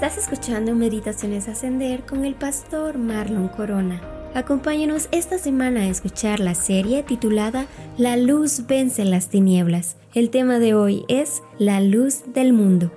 Estás escuchando Meditaciones Ascender con el pastor Marlon Corona. Acompáñanos esta semana a escuchar la serie titulada La luz vence las tinieblas. El tema de hoy es La luz del mundo.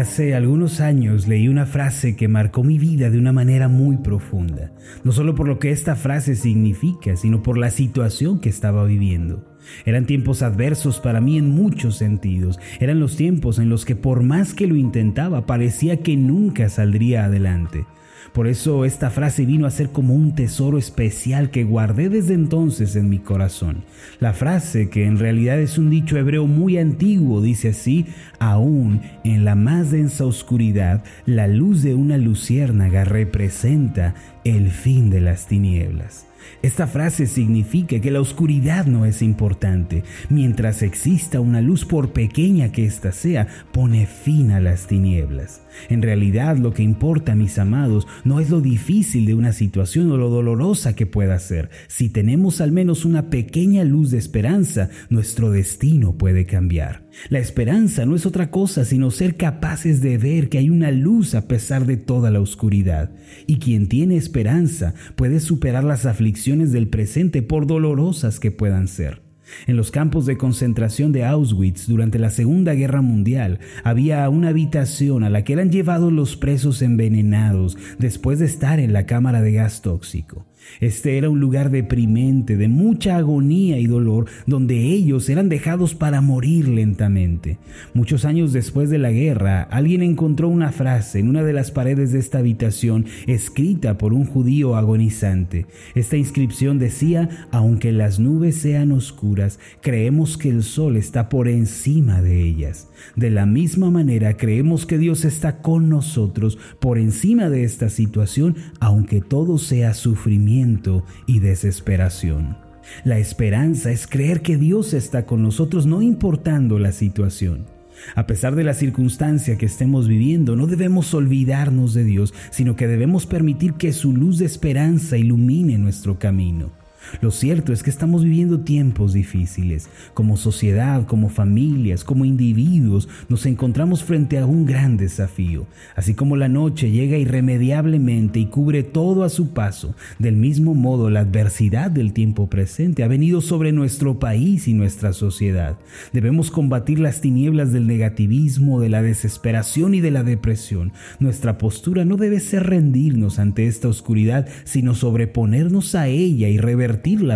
Hace algunos años leí una frase que marcó mi vida de una manera muy profunda, no solo por lo que esta frase significa, sino por la situación que estaba viviendo. Eran tiempos adversos para mí en muchos sentidos, eran los tiempos en los que por más que lo intentaba parecía que nunca saldría adelante. Por eso esta frase vino a ser como un tesoro especial que guardé desde entonces en mi corazón. La frase, que en realidad es un dicho hebreo muy antiguo, dice así, aún en la más densa oscuridad, la luz de una luciérnaga representa el fin de las tinieblas. Esta frase significa que la oscuridad no es importante. Mientras exista una luz, por pequeña que ésta sea, pone fin a las tinieblas. En realidad lo que importa, mis amados, no es lo difícil de una situación o lo dolorosa que pueda ser. Si tenemos al menos una pequeña luz de esperanza, nuestro destino puede cambiar. La esperanza no es otra cosa sino ser capaces de ver que hay una luz a pesar de toda la oscuridad. Y quien tiene esperanza puede superar las aflicciones del presente por dolorosas que puedan ser. En los campos de concentración de Auschwitz durante la Segunda Guerra Mundial había una habitación a la que eran llevados los presos envenenados después de estar en la cámara de gas tóxico. Este era un lugar deprimente, de mucha agonía y dolor, donde ellos eran dejados para morir lentamente. Muchos años después de la guerra, alguien encontró una frase en una de las paredes de esta habitación escrita por un judío agonizante. Esta inscripción decía, aunque las nubes sean oscuras, creemos que el sol está por encima de ellas. De la misma manera, creemos que Dios está con nosotros por encima de esta situación, aunque todo sea sufrimiento y desesperación. La esperanza es creer que Dios está con nosotros no importando la situación. A pesar de la circunstancia que estemos viviendo, no debemos olvidarnos de Dios, sino que debemos permitir que su luz de esperanza ilumine nuestro camino. Lo cierto es que estamos viviendo tiempos difíciles. Como sociedad, como familias, como individuos, nos encontramos frente a un gran desafío. Así como la noche llega irremediablemente y cubre todo a su paso, del mismo modo la adversidad del tiempo presente ha venido sobre nuestro país y nuestra sociedad. Debemos combatir las tinieblas del negativismo, de la desesperación y de la depresión. Nuestra postura no debe ser rendirnos ante esta oscuridad, sino sobreponernos a ella y revertir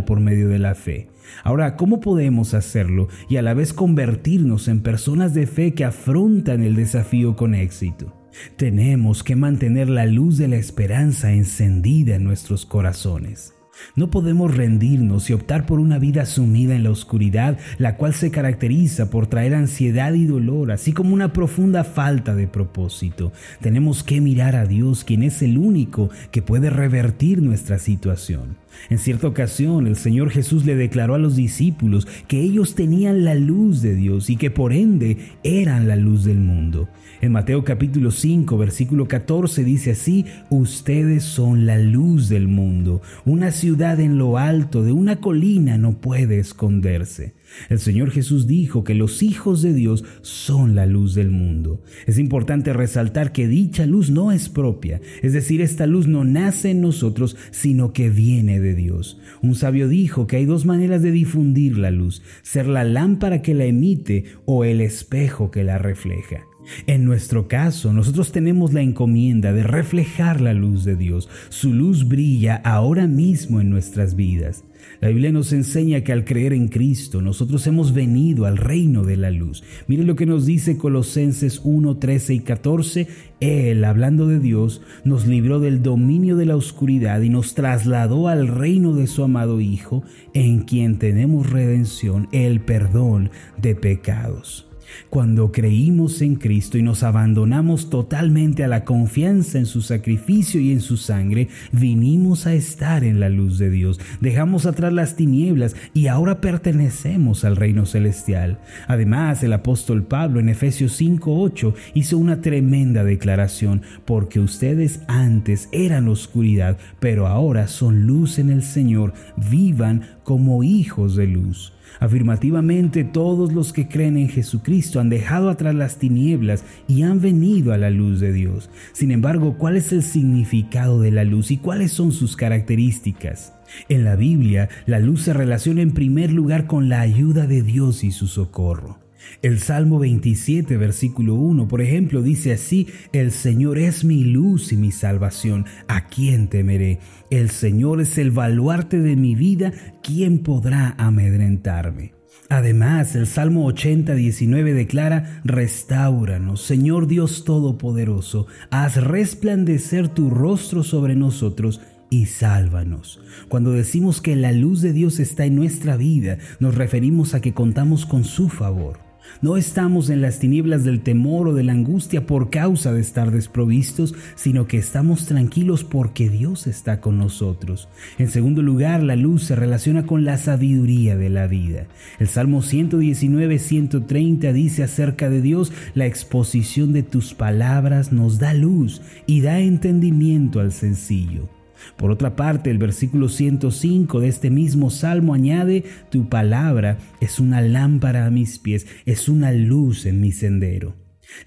por medio de la fe. Ahora, ¿cómo podemos hacerlo y a la vez convertirnos en personas de fe que afrontan el desafío con éxito? Tenemos que mantener la luz de la esperanza encendida en nuestros corazones. No podemos rendirnos y optar por una vida sumida en la oscuridad, la cual se caracteriza por traer ansiedad y dolor, así como una profunda falta de propósito. Tenemos que mirar a Dios, quien es el único que puede revertir nuestra situación. En cierta ocasión el Señor Jesús le declaró a los discípulos que ellos tenían la luz de Dios y que por ende eran la luz del mundo. En Mateo capítulo 5 versículo 14 dice así, ustedes son la luz del mundo. Una ciudad en lo alto de una colina no puede esconderse. El Señor Jesús dijo que los hijos de Dios son la luz del mundo. Es importante resaltar que dicha luz no es propia, es decir, esta luz no nace en nosotros, sino que viene de Dios. Un sabio dijo que hay dos maneras de difundir la luz, ser la lámpara que la emite o el espejo que la refleja. En nuestro caso, nosotros tenemos la encomienda de reflejar la luz de Dios. Su luz brilla ahora mismo en nuestras vidas. La Biblia nos enseña que al creer en Cristo nosotros hemos venido al reino de la luz. Mire lo que nos dice Colosenses 1, 13 y 14. Él, hablando de Dios, nos libró del dominio de la oscuridad y nos trasladó al reino de su amado Hijo, en quien tenemos redención, el perdón de pecados. Cuando creímos en Cristo y nos abandonamos totalmente a la confianza en su sacrificio y en su sangre, vinimos a estar en la luz de Dios, dejamos atrás las tinieblas y ahora pertenecemos al reino celestial. Además, el apóstol Pablo en Efesios 5:8 hizo una tremenda declaración, porque ustedes antes eran oscuridad, pero ahora son luz en el Señor, vivan como hijos de luz. Afirmativamente todos los que creen en Jesucristo han dejado atrás las tinieblas y han venido a la luz de Dios. Sin embargo, ¿cuál es el significado de la luz y cuáles son sus características? En la Biblia, la luz se relaciona en primer lugar con la ayuda de Dios y su socorro. El Salmo 27, versículo 1, por ejemplo, dice así, El Señor es mi luz y mi salvación, ¿a quién temeré? El Señor es el baluarte de mi vida, ¿quién podrá amedrentarme? Además, el Salmo 80, 19 declara, Restauranos, Señor Dios Todopoderoso, haz resplandecer tu rostro sobre nosotros y sálvanos. Cuando decimos que la luz de Dios está en nuestra vida, nos referimos a que contamos con su favor. No estamos en las tinieblas del temor o de la angustia por causa de estar desprovistos, sino que estamos tranquilos porque Dios está con nosotros. En segundo lugar, la luz se relaciona con la sabiduría de la vida. El Salmo 119, 130 dice acerca de Dios, la exposición de tus palabras nos da luz y da entendimiento al sencillo. Por otra parte, el versículo 105 de este mismo salmo añade, tu palabra es una lámpara a mis pies, es una luz en mi sendero.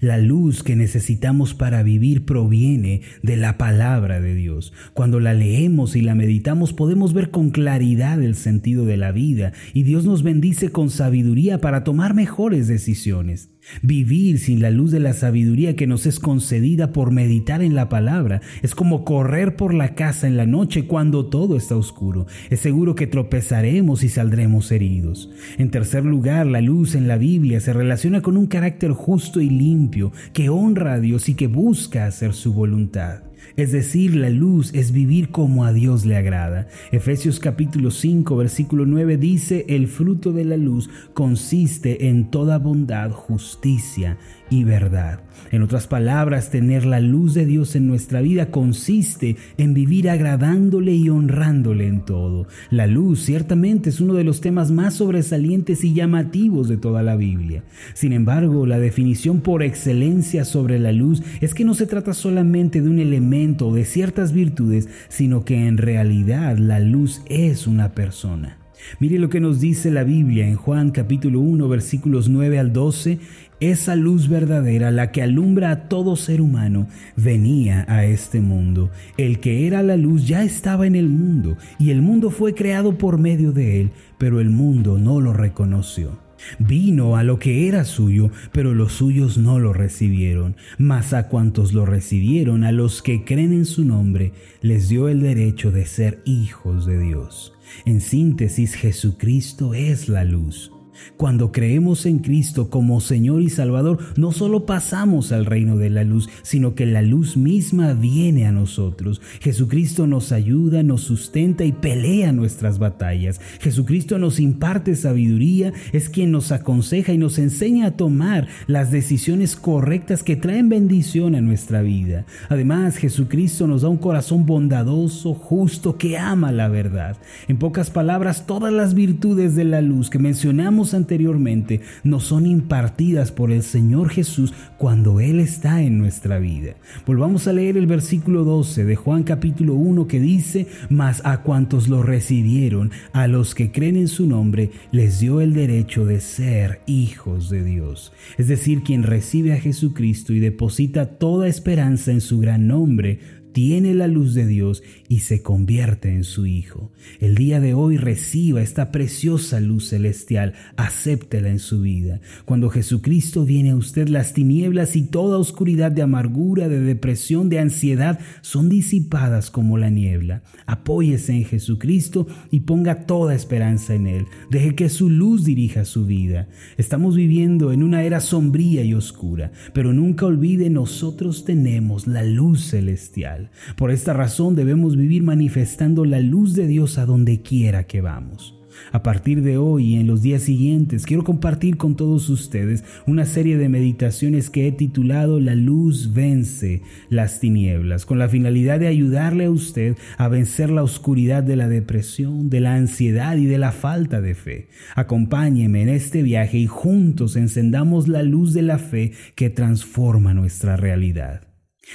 La luz que necesitamos para vivir proviene de la palabra de Dios. Cuando la leemos y la meditamos podemos ver con claridad el sentido de la vida y Dios nos bendice con sabiduría para tomar mejores decisiones. Vivir sin la luz de la sabiduría que nos es concedida por meditar en la palabra es como correr por la casa en la noche cuando todo está oscuro. Es seguro que tropezaremos y saldremos heridos. En tercer lugar, la luz en la Biblia se relaciona con un carácter justo y limpio que honra a Dios y que busca hacer su voluntad. Es decir, la luz es vivir como a Dios le agrada. Efesios capítulo 5 versículo 9 dice, el fruto de la luz consiste en toda bondad, justicia y verdad. En otras palabras, tener la luz de Dios en nuestra vida consiste en vivir agradándole y honrándole en todo. La luz ciertamente es uno de los temas más sobresalientes y llamativos de toda la Biblia. Sin embargo, la definición por excelencia sobre la luz es que no se trata solamente de un elemento o de ciertas virtudes, sino que en realidad la luz es una persona. Mire lo que nos dice la Biblia en Juan capítulo 1 versículos 9 al 12. Esa luz verdadera, la que alumbra a todo ser humano, venía a este mundo. El que era la luz ya estaba en el mundo, y el mundo fue creado por medio de él, pero el mundo no lo reconoció. Vino a lo que era suyo, pero los suyos no lo recibieron. Mas a cuantos lo recibieron, a los que creen en su nombre, les dio el derecho de ser hijos de Dios. En síntesis, Jesucristo es la luz. Cuando creemos en Cristo como Señor y Salvador, no solo pasamos al reino de la luz, sino que la luz misma viene a nosotros. Jesucristo nos ayuda, nos sustenta y pelea nuestras batallas. Jesucristo nos imparte sabiduría, es quien nos aconseja y nos enseña a tomar las decisiones correctas que traen bendición a nuestra vida. Además, Jesucristo nos da un corazón bondadoso, justo, que ama la verdad. En pocas palabras, todas las virtudes de la luz que mencionamos anteriormente nos son impartidas por el Señor Jesús cuando Él está en nuestra vida. Volvamos a leer el versículo 12 de Juan capítulo 1 que dice, mas a cuantos lo recibieron, a los que creen en su nombre, les dio el derecho de ser hijos de Dios. Es decir, quien recibe a Jesucristo y deposita toda esperanza en su gran nombre, tiene la luz de Dios y se convierte en su Hijo. El día de hoy reciba esta preciosa luz celestial, acéptela en su vida. Cuando Jesucristo viene a usted, las tinieblas y toda oscuridad de amargura, de depresión, de ansiedad son disipadas como la niebla. Apóyese en Jesucristo y ponga toda esperanza en Él. Deje que su luz dirija su vida. Estamos viviendo en una era sombría y oscura, pero nunca olvide nosotros tenemos la luz celestial. Por esta razón debemos vivir manifestando la luz de Dios a donde quiera que vamos. A partir de hoy y en los días siguientes quiero compartir con todos ustedes una serie de meditaciones que he titulado La luz vence las tinieblas, con la finalidad de ayudarle a usted a vencer la oscuridad de la depresión, de la ansiedad y de la falta de fe. Acompáñeme en este viaje y juntos encendamos la luz de la fe que transforma nuestra realidad.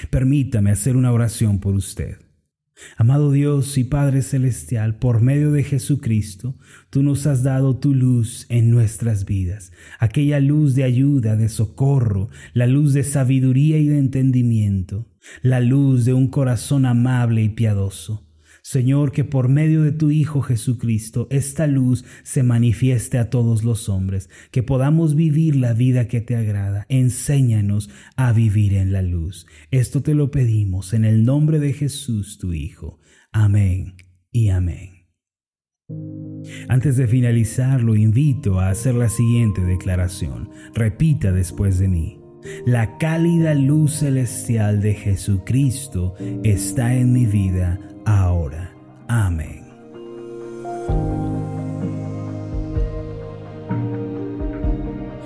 Permítame hacer una oración por usted. Amado Dios y Padre Celestial, por medio de Jesucristo, tú nos has dado tu luz en nuestras vidas, aquella luz de ayuda, de socorro, la luz de sabiduría y de entendimiento, la luz de un corazón amable y piadoso. Señor, que por medio de tu Hijo Jesucristo esta luz se manifieste a todos los hombres, que podamos vivir la vida que te agrada. Enséñanos a vivir en la luz. Esto te lo pedimos en el nombre de Jesús, tu Hijo. Amén y amén. Antes de finalizar, lo invito a hacer la siguiente declaración. Repita después de mí. La cálida luz celestial de Jesucristo está en mi vida ahora. Amén.